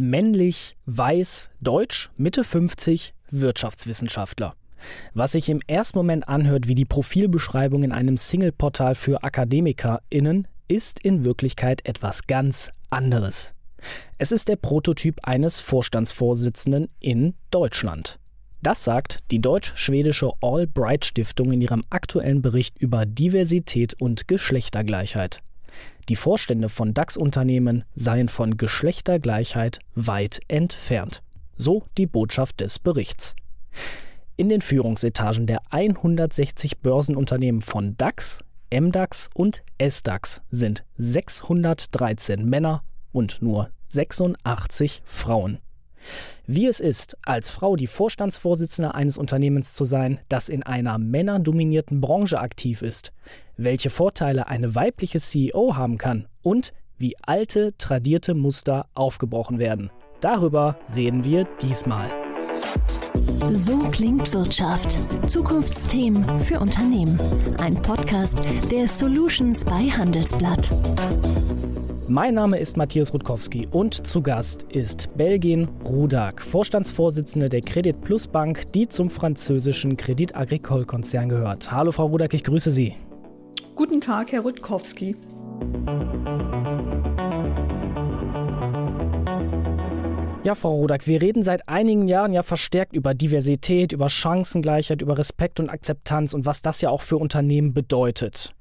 Männlich, weiß, deutsch, Mitte 50, Wirtschaftswissenschaftler. Was sich im ersten Moment anhört wie die Profilbeschreibung in einem Singleportal für AkademikerInnen, ist in Wirklichkeit etwas ganz anderes. Es ist der Prototyp eines Vorstandsvorsitzenden in Deutschland. Das sagt die deutsch-schwedische Albright Stiftung in ihrem aktuellen Bericht über Diversität und Geschlechtergleichheit. Die Vorstände von DAX-Unternehmen seien von Geschlechtergleichheit weit entfernt. So die Botschaft des Berichts. In den Führungsetagen der 160 Börsenunternehmen von DAX, MDAX und SDAX sind 613 Männer und nur 86 Frauen. Wie es ist, als Frau die Vorstandsvorsitzende eines Unternehmens zu sein, das in einer männerdominierten Branche aktiv ist, welche Vorteile eine weibliche CEO haben kann und wie alte, tradierte Muster aufgebrochen werden. Darüber reden wir diesmal. So klingt Wirtschaft. Zukunftsthemen für Unternehmen. Ein Podcast der Solutions bei Handelsblatt. Mein Name ist Matthias Rutkowski und zu Gast ist Belgien Rudak, Vorstandsvorsitzende der Credit Plus Bank, die zum französischen Credit Agricole Konzern gehört. Hallo Frau Rudak, ich grüße Sie. Guten Tag, Herr Rutkowski. Ja, Frau Rodak, wir reden seit einigen Jahren ja verstärkt über Diversität, über Chancengleichheit, über Respekt und Akzeptanz und was das ja auch für Unternehmen bedeutet.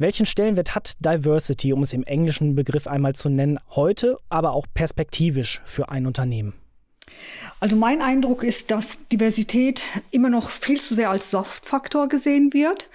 Welchen Stellenwert hat Diversity, um es im englischen Begriff einmal zu nennen, heute, aber auch perspektivisch für ein Unternehmen? Also mein Eindruck ist, dass Diversität immer noch viel zu sehr als Soft-Faktor gesehen wird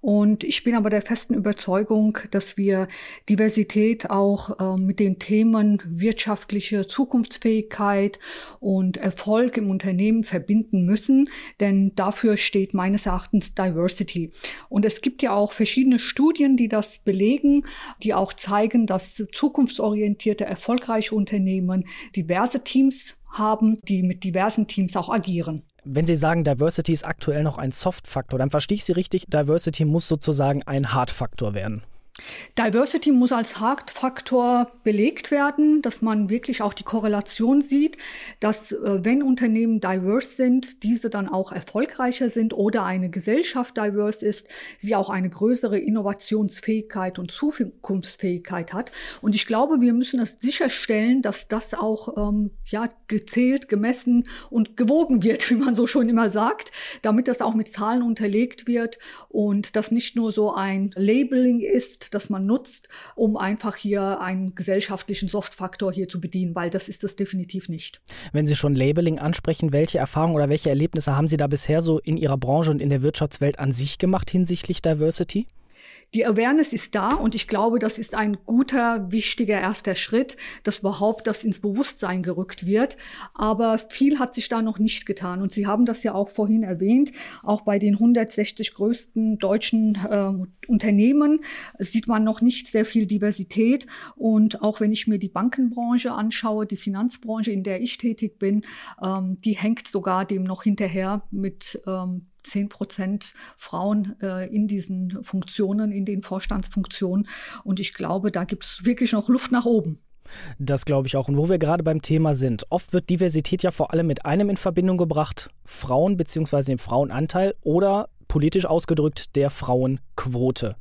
und ich bin aber der festen Überzeugung, dass wir Diversität auch äh, mit den Themen wirtschaftliche Zukunftsfähigkeit und Erfolg im Unternehmen verbinden müssen, denn dafür steht meines Erachtens Diversity. Und es gibt ja auch verschiedene Studien, die das belegen, die auch zeigen, dass zukunftsorientierte, erfolgreiche Unternehmen diverse Teams haben, die mit diversen Teams auch agieren. Wenn Sie sagen, Diversity ist aktuell noch ein Soft-Faktor, dann verstehe ich Sie richtig, Diversity muss sozusagen ein Hard-Faktor werden. Diversity muss als Hauptfaktor belegt werden, dass man wirklich auch die Korrelation sieht, dass äh, wenn Unternehmen diverse sind, diese dann auch erfolgreicher sind oder eine Gesellschaft diverse ist, sie auch eine größere Innovationsfähigkeit und Zukunftsfähigkeit hat. Und ich glaube, wir müssen es sicherstellen, dass das auch ähm, ja gezählt, gemessen und gewogen wird, wie man so schon immer sagt, damit das auch mit Zahlen unterlegt wird und das nicht nur so ein Labeling ist, das man nutzt, um einfach hier einen gesellschaftlichen Softfaktor hier zu bedienen, weil das ist es definitiv nicht. Wenn Sie schon Labeling ansprechen, welche Erfahrungen oder welche Erlebnisse haben Sie da bisher so in Ihrer Branche und in der Wirtschaftswelt an sich gemacht hinsichtlich Diversity? Die Awareness ist da und ich glaube, das ist ein guter, wichtiger erster Schritt, dass überhaupt das ins Bewusstsein gerückt wird. Aber viel hat sich da noch nicht getan. Und Sie haben das ja auch vorhin erwähnt, auch bei den 160 größten deutschen äh, Unternehmen sieht man noch nicht sehr viel Diversität. Und auch wenn ich mir die Bankenbranche anschaue, die Finanzbranche, in der ich tätig bin, ähm, die hängt sogar dem noch hinterher mit ähm, 10 Prozent Frauen äh, in diesen Funktionen, in den Vorstandsfunktionen. Und ich glaube, da gibt es wirklich noch Luft nach oben. Das glaube ich auch. Und wo wir gerade beim Thema sind, oft wird Diversität ja vor allem mit einem in Verbindung gebracht, Frauen bzw. dem Frauenanteil oder politisch ausgedrückt der Frauenquote.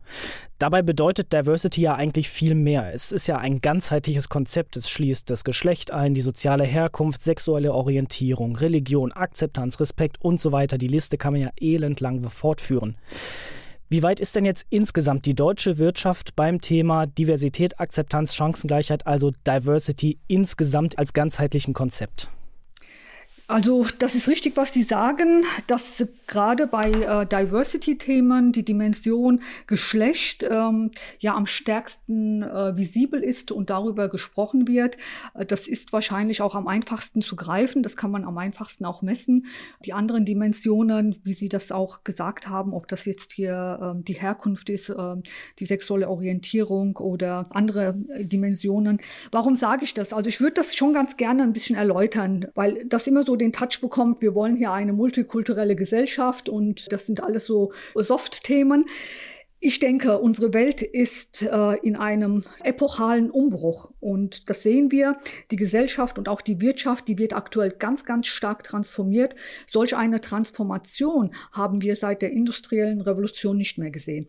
Dabei bedeutet Diversity ja eigentlich viel mehr. Es ist ja ein ganzheitliches Konzept. Es schließt das Geschlecht ein, die soziale Herkunft, sexuelle Orientierung, Religion, Akzeptanz, Respekt und so weiter. Die Liste kann man ja elendlang fortführen. Wie weit ist denn jetzt insgesamt die deutsche Wirtschaft beim Thema Diversität, Akzeptanz, Chancengleichheit, also Diversity insgesamt als ganzheitlichen Konzept? Also das ist richtig, was Sie sagen, dass gerade bei äh, Diversity-Themen die Dimension Geschlecht ähm, ja am stärksten äh, visibel ist und darüber gesprochen wird. Äh, das ist wahrscheinlich auch am einfachsten zu greifen. Das kann man am einfachsten auch messen. Die anderen Dimensionen, wie Sie das auch gesagt haben, ob das jetzt hier äh, die Herkunft ist, äh, die sexuelle Orientierung oder andere äh, Dimensionen. Warum sage ich das? Also ich würde das schon ganz gerne ein bisschen erläutern, weil das immer so den Touch bekommt, wir wollen hier eine multikulturelle Gesellschaft und das sind alles so Soft-Themen. Ich denke, unsere Welt ist äh, in einem epochalen Umbruch und das sehen wir. Die Gesellschaft und auch die Wirtschaft, die wird aktuell ganz, ganz stark transformiert. Solch eine Transformation haben wir seit der industriellen Revolution nicht mehr gesehen.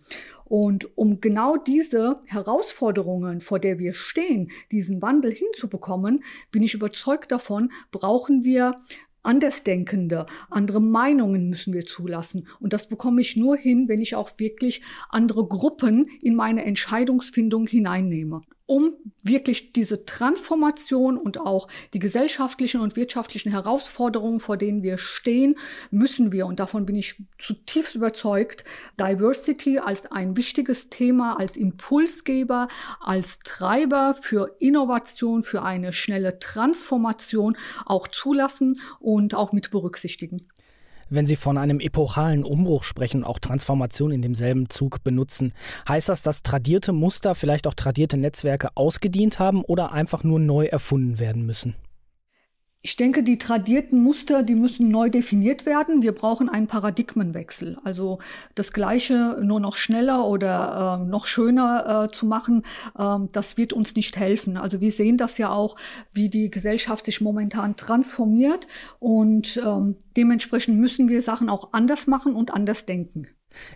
Und um genau diese Herausforderungen, vor der wir stehen, diesen Wandel hinzubekommen, bin ich überzeugt davon, brauchen wir Andersdenkende, andere Meinungen müssen wir zulassen. Und das bekomme ich nur hin, wenn ich auch wirklich andere Gruppen in meine Entscheidungsfindung hineinnehme um wirklich diese Transformation und auch die gesellschaftlichen und wirtschaftlichen Herausforderungen, vor denen wir stehen, müssen wir, und davon bin ich zutiefst überzeugt, Diversity als ein wichtiges Thema, als Impulsgeber, als Treiber für Innovation, für eine schnelle Transformation auch zulassen und auch mit berücksichtigen wenn Sie von einem epochalen Umbruch sprechen und auch Transformation in demselben Zug benutzen. Heißt das, dass tradierte Muster, vielleicht auch tradierte Netzwerke ausgedient haben oder einfach nur neu erfunden werden müssen? Ich denke, die tradierten Muster, die müssen neu definiert werden. Wir brauchen einen Paradigmenwechsel. Also das Gleiche nur noch schneller oder äh, noch schöner äh, zu machen, äh, das wird uns nicht helfen. Also wir sehen das ja auch, wie die Gesellschaft sich momentan transformiert und ähm, dementsprechend müssen wir Sachen auch anders machen und anders denken.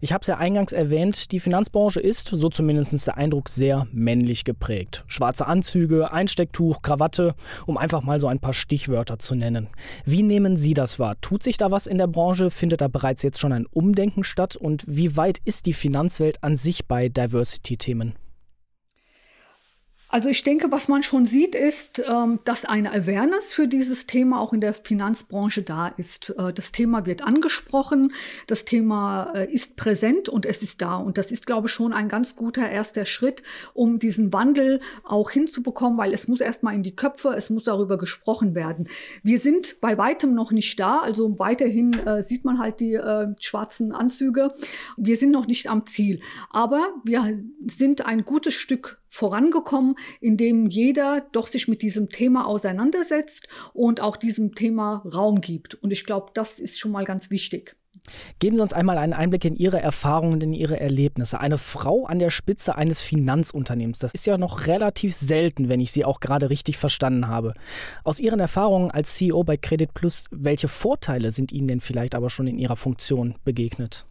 Ich habe es ja eingangs erwähnt, die Finanzbranche ist, so zumindest der Eindruck, sehr männlich geprägt. Schwarze Anzüge, Einstecktuch, Krawatte, um einfach mal so ein paar Stichwörter zu nennen. Wie nehmen Sie das wahr? Tut sich da was in der Branche? Findet da bereits jetzt schon ein Umdenken statt? Und wie weit ist die Finanzwelt an sich bei Diversity-Themen? Also ich denke, was man schon sieht, ist, ähm, dass eine Awareness für dieses Thema auch in der Finanzbranche da ist. Äh, das Thema wird angesprochen, das Thema äh, ist präsent und es ist da. Und das ist, glaube ich, schon ein ganz guter erster Schritt, um diesen Wandel auch hinzubekommen, weil es muss erstmal in die Köpfe, es muss darüber gesprochen werden. Wir sind bei weitem noch nicht da, also weiterhin äh, sieht man halt die schwarzen Anzüge. Wir sind noch nicht am Ziel, aber wir sind ein gutes Stück vorangekommen, indem jeder doch sich mit diesem Thema auseinandersetzt und auch diesem Thema Raum gibt. Und ich glaube, das ist schon mal ganz wichtig. Geben Sie uns einmal einen Einblick in Ihre Erfahrungen, in Ihre Erlebnisse. Eine Frau an der Spitze eines Finanzunternehmens, das ist ja noch relativ selten, wenn ich Sie auch gerade richtig verstanden habe. Aus Ihren Erfahrungen als CEO bei Credit Plus, welche Vorteile sind Ihnen denn vielleicht aber schon in Ihrer Funktion begegnet?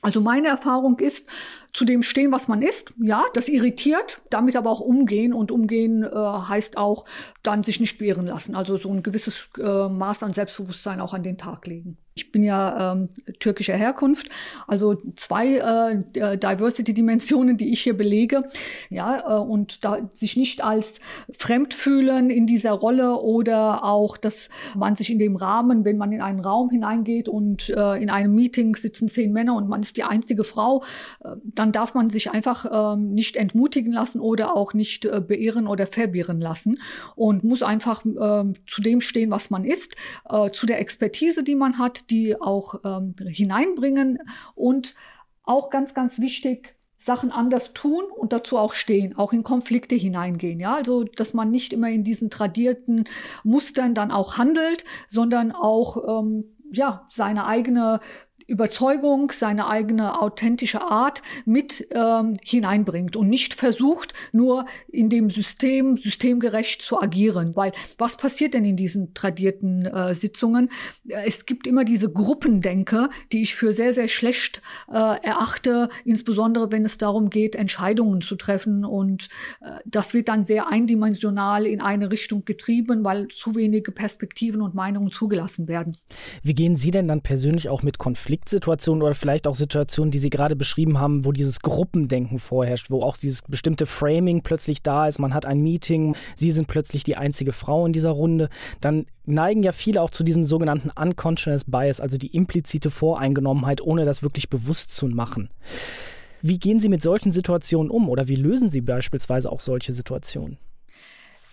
Also meine Erfahrung ist, zu dem stehen, was man ist. Ja, das irritiert, damit aber auch umgehen. Und umgehen äh, heißt auch, dann sich nicht beirren lassen. Also so ein gewisses äh, Maß an Selbstbewusstsein auch an den Tag legen. Ich bin ja ähm, türkischer Herkunft, also zwei äh, Diversity-Dimensionen, die ich hier belege. Ja, äh, und da sich nicht als fremd fühlen in dieser Rolle oder auch, dass man sich in dem Rahmen, wenn man in einen Raum hineingeht und äh, in einem Meeting sitzen zehn Männer und man ist die einzige Frau, äh, dann darf man sich einfach ähm, nicht entmutigen lassen oder auch nicht äh, beehren oder verwirren lassen und muss einfach ähm, zu dem stehen, was man ist, äh, zu der Expertise, die man hat, die auch ähm, hineinbringen und auch ganz, ganz wichtig, Sachen anders tun und dazu auch stehen, auch in Konflikte hineingehen. Ja, also, dass man nicht immer in diesen tradierten Mustern dann auch handelt, sondern auch, ähm, ja, seine eigene Überzeugung, seine eigene authentische Art mit ähm, hineinbringt und nicht versucht, nur in dem System systemgerecht zu agieren. Weil was passiert denn in diesen tradierten äh, Sitzungen? Es gibt immer diese Gruppendenke, die ich für sehr, sehr schlecht äh, erachte, insbesondere wenn es darum geht, Entscheidungen zu treffen. Und äh, das wird dann sehr eindimensional in eine Richtung getrieben, weil zu wenige Perspektiven und Meinungen zugelassen werden. Wie gehen Sie denn dann persönlich auch mit Konflikten Konfliktsituationen oder vielleicht auch Situationen, die Sie gerade beschrieben haben, wo dieses Gruppendenken vorherrscht, wo auch dieses bestimmte Framing plötzlich da ist, man hat ein Meeting, Sie sind plötzlich die einzige Frau in dieser Runde, dann neigen ja viele auch zu diesem sogenannten Unconscious Bias, also die implizite Voreingenommenheit, ohne das wirklich bewusst zu machen. Wie gehen Sie mit solchen Situationen um oder wie lösen Sie beispielsweise auch solche Situationen?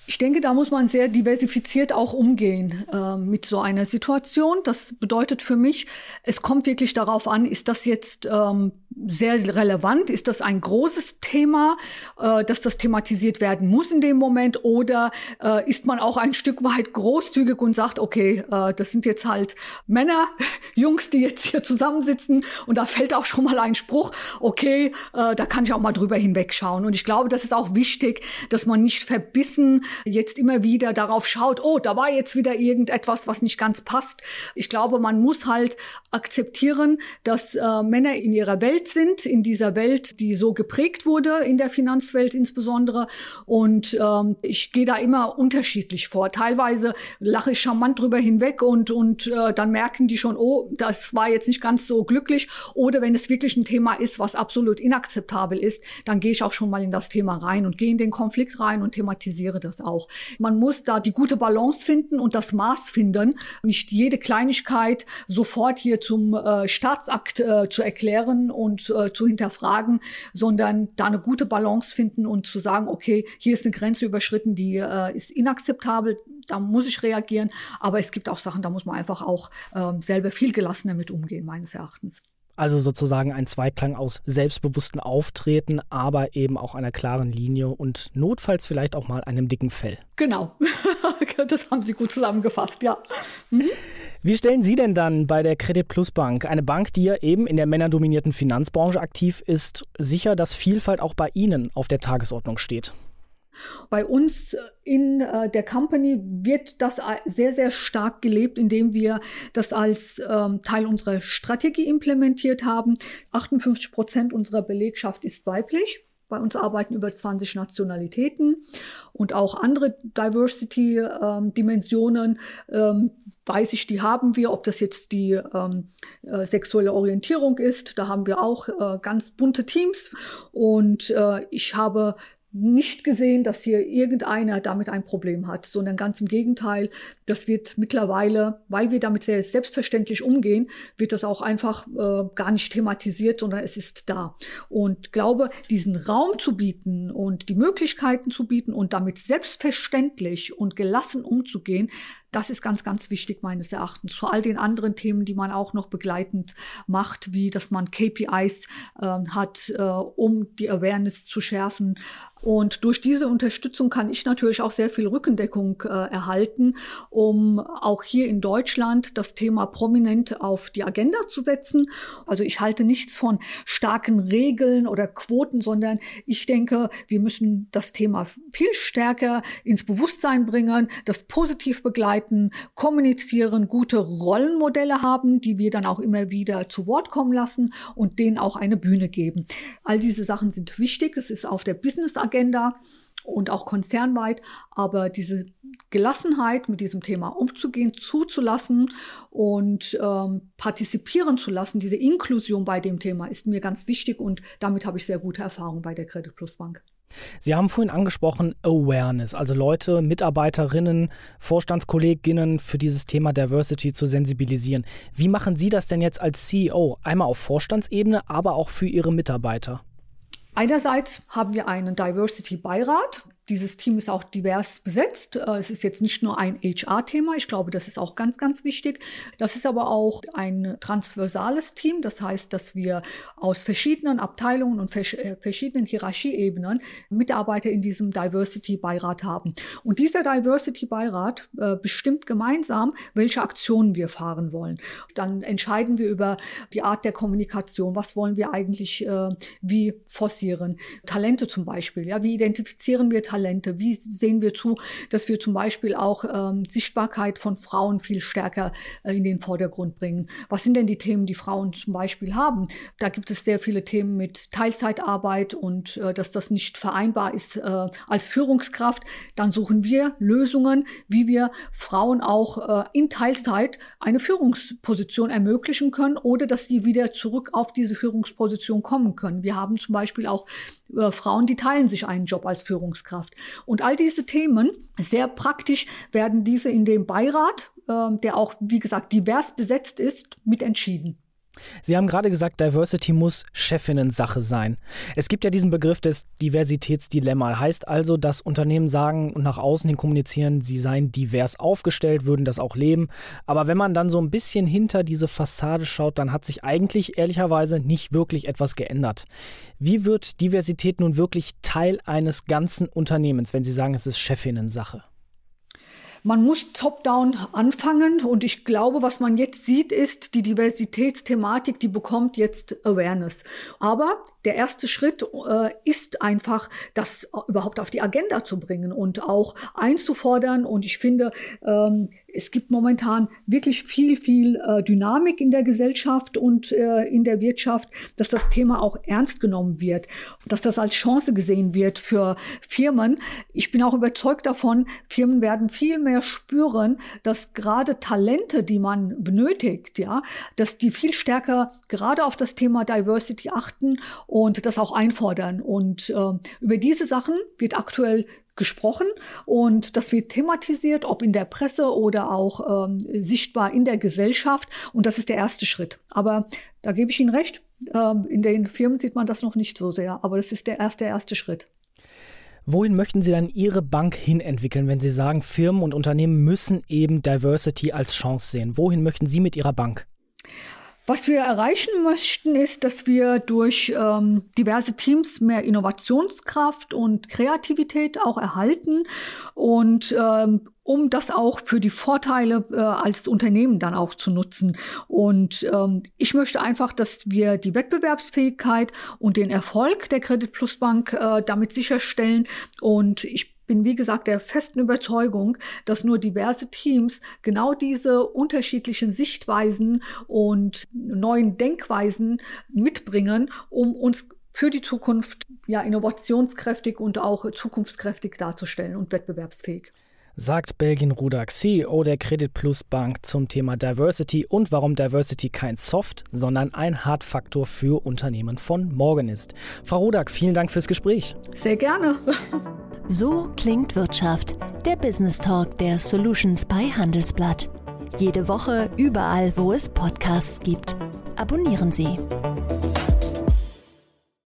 Ich denke, da muss man sehr diversifiziert auch umgehen äh, mit so einer Situation. Das bedeutet für mich, es kommt wirklich darauf an, ist das jetzt ähm, sehr relevant? Ist das ein großes Thema, äh, dass das thematisiert werden muss in dem Moment? Oder äh, ist man auch ein Stück weit großzügig und sagt, okay, äh, das sind jetzt halt Männer, Jungs, die jetzt hier zusammensitzen und da fällt auch schon mal ein Spruch, okay, äh, da kann ich auch mal drüber hinwegschauen. Und ich glaube, das ist auch wichtig, dass man nicht verbissen jetzt immer wieder darauf schaut, oh, da war jetzt wieder irgendetwas, was nicht ganz passt. Ich glaube, man muss halt akzeptieren, dass äh, Männer in ihrer Welt sind, in dieser Welt, die so geprägt wurde, in der Finanzwelt insbesondere. Und ähm, ich gehe da immer unterschiedlich vor. Teilweise lache ich charmant drüber hinweg und, und äh, dann merken die schon, oh, das war jetzt nicht ganz so glücklich. Oder wenn es wirklich ein Thema ist, was absolut inakzeptabel ist, dann gehe ich auch schon mal in das Thema rein und gehe in den Konflikt rein und thematisiere das auch. Man muss da die gute Balance finden und das Maß finden. Nicht jede Kleinigkeit sofort hier zum äh, Staatsakt äh, zu erklären und äh, zu hinterfragen, sondern da eine gute Balance finden und zu sagen, okay, hier ist eine Grenze überschritten, die äh, ist inakzeptabel, da muss ich reagieren. Aber es gibt auch Sachen, da muss man einfach auch ähm, selber viel gelassener mit umgehen, meines Erachtens. Also sozusagen ein Zweiklang aus selbstbewusstem Auftreten, aber eben auch einer klaren Linie und notfalls vielleicht auch mal einem dicken Fell. Genau, das haben Sie gut zusammengefasst, ja. Mhm. Wie stellen Sie denn dann bei der Credit Plus Bank, eine Bank, die ja eben in der männerdominierten Finanzbranche aktiv ist, sicher, dass Vielfalt auch bei Ihnen auf der Tagesordnung steht? Bei uns in äh, der Company wird das sehr, sehr stark gelebt, indem wir das als ähm, Teil unserer Strategie implementiert haben. 58 Prozent unserer Belegschaft ist weiblich. Bei uns arbeiten über 20 Nationalitäten und auch andere Diversity-Dimensionen. Ähm, ähm, weiß ich, die haben wir, ob das jetzt die ähm, äh, sexuelle Orientierung ist, da haben wir auch äh, ganz bunte Teams und äh, ich habe nicht gesehen, dass hier irgendeiner damit ein Problem hat, sondern ganz im Gegenteil, das wird mittlerweile, weil wir damit sehr selbstverständlich umgehen, wird das auch einfach äh, gar nicht thematisiert, sondern es ist da. Und glaube, diesen Raum zu bieten und die Möglichkeiten zu bieten und damit selbstverständlich und gelassen umzugehen, das ist ganz, ganz wichtig meines Erachtens. Vor all den anderen Themen, die man auch noch begleitend macht, wie dass man KPIs äh, hat, äh, um die Awareness zu schärfen. Und durch diese Unterstützung kann ich natürlich auch sehr viel Rückendeckung äh, erhalten, um auch hier in Deutschland das Thema prominent auf die Agenda zu setzen. Also ich halte nichts von starken Regeln oder Quoten, sondern ich denke, wir müssen das Thema viel stärker ins Bewusstsein bringen, das positiv begleiten arbeiten, kommunizieren, gute Rollenmodelle haben, die wir dann auch immer wieder zu Wort kommen lassen und denen auch eine Bühne geben. All diese Sachen sind wichtig. Es ist auf der Business-Agenda und auch konzernweit, aber diese Gelassenheit mit diesem Thema umzugehen, zuzulassen und ähm, partizipieren zu lassen, diese Inklusion bei dem Thema ist mir ganz wichtig und damit habe ich sehr gute Erfahrungen bei der Credit Plus Bank. Sie haben vorhin angesprochen Awareness, also Leute, Mitarbeiterinnen, Vorstandskolleginnen für dieses Thema Diversity zu sensibilisieren. Wie machen Sie das denn jetzt als CEO? Einmal auf Vorstandsebene, aber auch für Ihre Mitarbeiter? Einerseits haben wir einen Diversity-Beirat, dieses Team ist auch divers besetzt. Äh, es ist jetzt nicht nur ein HR-Thema. Ich glaube, das ist auch ganz, ganz wichtig. Das ist aber auch ein transversales Team. Das heißt, dass wir aus verschiedenen Abteilungen und äh, verschiedenen Hierarchieebenen Mitarbeiter in diesem Diversity-Beirat haben. Und dieser Diversity-Beirat äh, bestimmt gemeinsam, welche Aktionen wir fahren wollen. Dann entscheiden wir über die Art der Kommunikation. Was wollen wir eigentlich wie forcieren? Talente zum Beispiel. Ja, wie identifizieren wir Talente? Talente? Wie sehen wir zu, dass wir zum Beispiel auch ähm, Sichtbarkeit von Frauen viel stärker äh, in den Vordergrund bringen? Was sind denn die Themen, die Frauen zum Beispiel haben? Da gibt es sehr viele Themen mit Teilzeitarbeit und äh, dass das nicht vereinbar ist äh, als Führungskraft. Dann suchen wir Lösungen, wie wir Frauen auch äh, in Teilzeit eine Führungsposition ermöglichen können oder dass sie wieder zurück auf diese Führungsposition kommen können. Wir haben zum Beispiel auch äh, Frauen, die teilen sich einen Job als Führungskraft. Und all diese Themen, sehr praktisch, werden diese in dem Beirat, äh, der auch, wie gesagt, divers besetzt ist, mit entschieden. Sie haben gerade gesagt, Diversity muss Chefinnen-Sache sein. Es gibt ja diesen Begriff des Diversitätsdilemma. Heißt also, dass Unternehmen sagen und nach außen hin kommunizieren, sie seien divers aufgestellt, würden das auch leben. Aber wenn man dann so ein bisschen hinter diese Fassade schaut, dann hat sich eigentlich ehrlicherweise nicht wirklich etwas geändert. Wie wird Diversität nun wirklich Teil eines ganzen Unternehmens, wenn Sie sagen, es ist Chefinnen-Sache? Man muss top-down anfangen und ich glaube, was man jetzt sieht, ist die Diversitätsthematik, die bekommt jetzt Awareness. Aber der erste Schritt äh, ist einfach, das überhaupt auf die Agenda zu bringen und auch einzufordern. Und ich finde, ähm, es gibt momentan wirklich viel, viel äh, Dynamik in der Gesellschaft und äh, in der Wirtschaft, dass das Thema auch ernst genommen wird, dass das als Chance gesehen wird für Firmen. Ich bin auch überzeugt davon, Firmen werden viel mehr spüren, dass gerade Talente, die man benötigt, ja, dass die viel stärker gerade auf das Thema Diversity achten und das auch einfordern. Und äh, über diese Sachen wird aktuell gesprochen und das wird thematisiert, ob in der Presse oder auch ähm, sichtbar in der Gesellschaft. Und das ist der erste Schritt. Aber da gebe ich Ihnen recht, ähm, in den Firmen sieht man das noch nicht so sehr, aber das ist der erste, erste Schritt. Wohin möchten Sie dann Ihre Bank hin entwickeln, wenn Sie sagen, Firmen und Unternehmen müssen eben Diversity als Chance sehen? Wohin möchten Sie mit Ihrer Bank? Was wir erreichen möchten, ist, dass wir durch ähm, diverse Teams mehr Innovationskraft und Kreativität auch erhalten und ähm, um das auch für die Vorteile äh, als Unternehmen dann auch zu nutzen. Und ähm, ich möchte einfach, dass wir die Wettbewerbsfähigkeit und den Erfolg der Credit Plus Bank äh, damit sicherstellen. Und ich bin, wie gesagt, der festen Überzeugung, dass nur diverse Teams genau diese unterschiedlichen Sichtweisen und neuen Denkweisen mitbringen, um uns für die Zukunft ja innovationskräftig und auch zukunftskräftig darzustellen und wettbewerbsfähig sagt Belgien Rudak, CEO der Credit Plus Bank zum Thema Diversity und warum Diversity kein Soft, sondern ein Hardfaktor für Unternehmen von morgen ist. Frau Rudak, vielen Dank fürs Gespräch. Sehr gerne. So klingt Wirtschaft, der Business Talk der Solutions bei Handelsblatt. Jede Woche überall, wo es Podcasts gibt. Abonnieren Sie.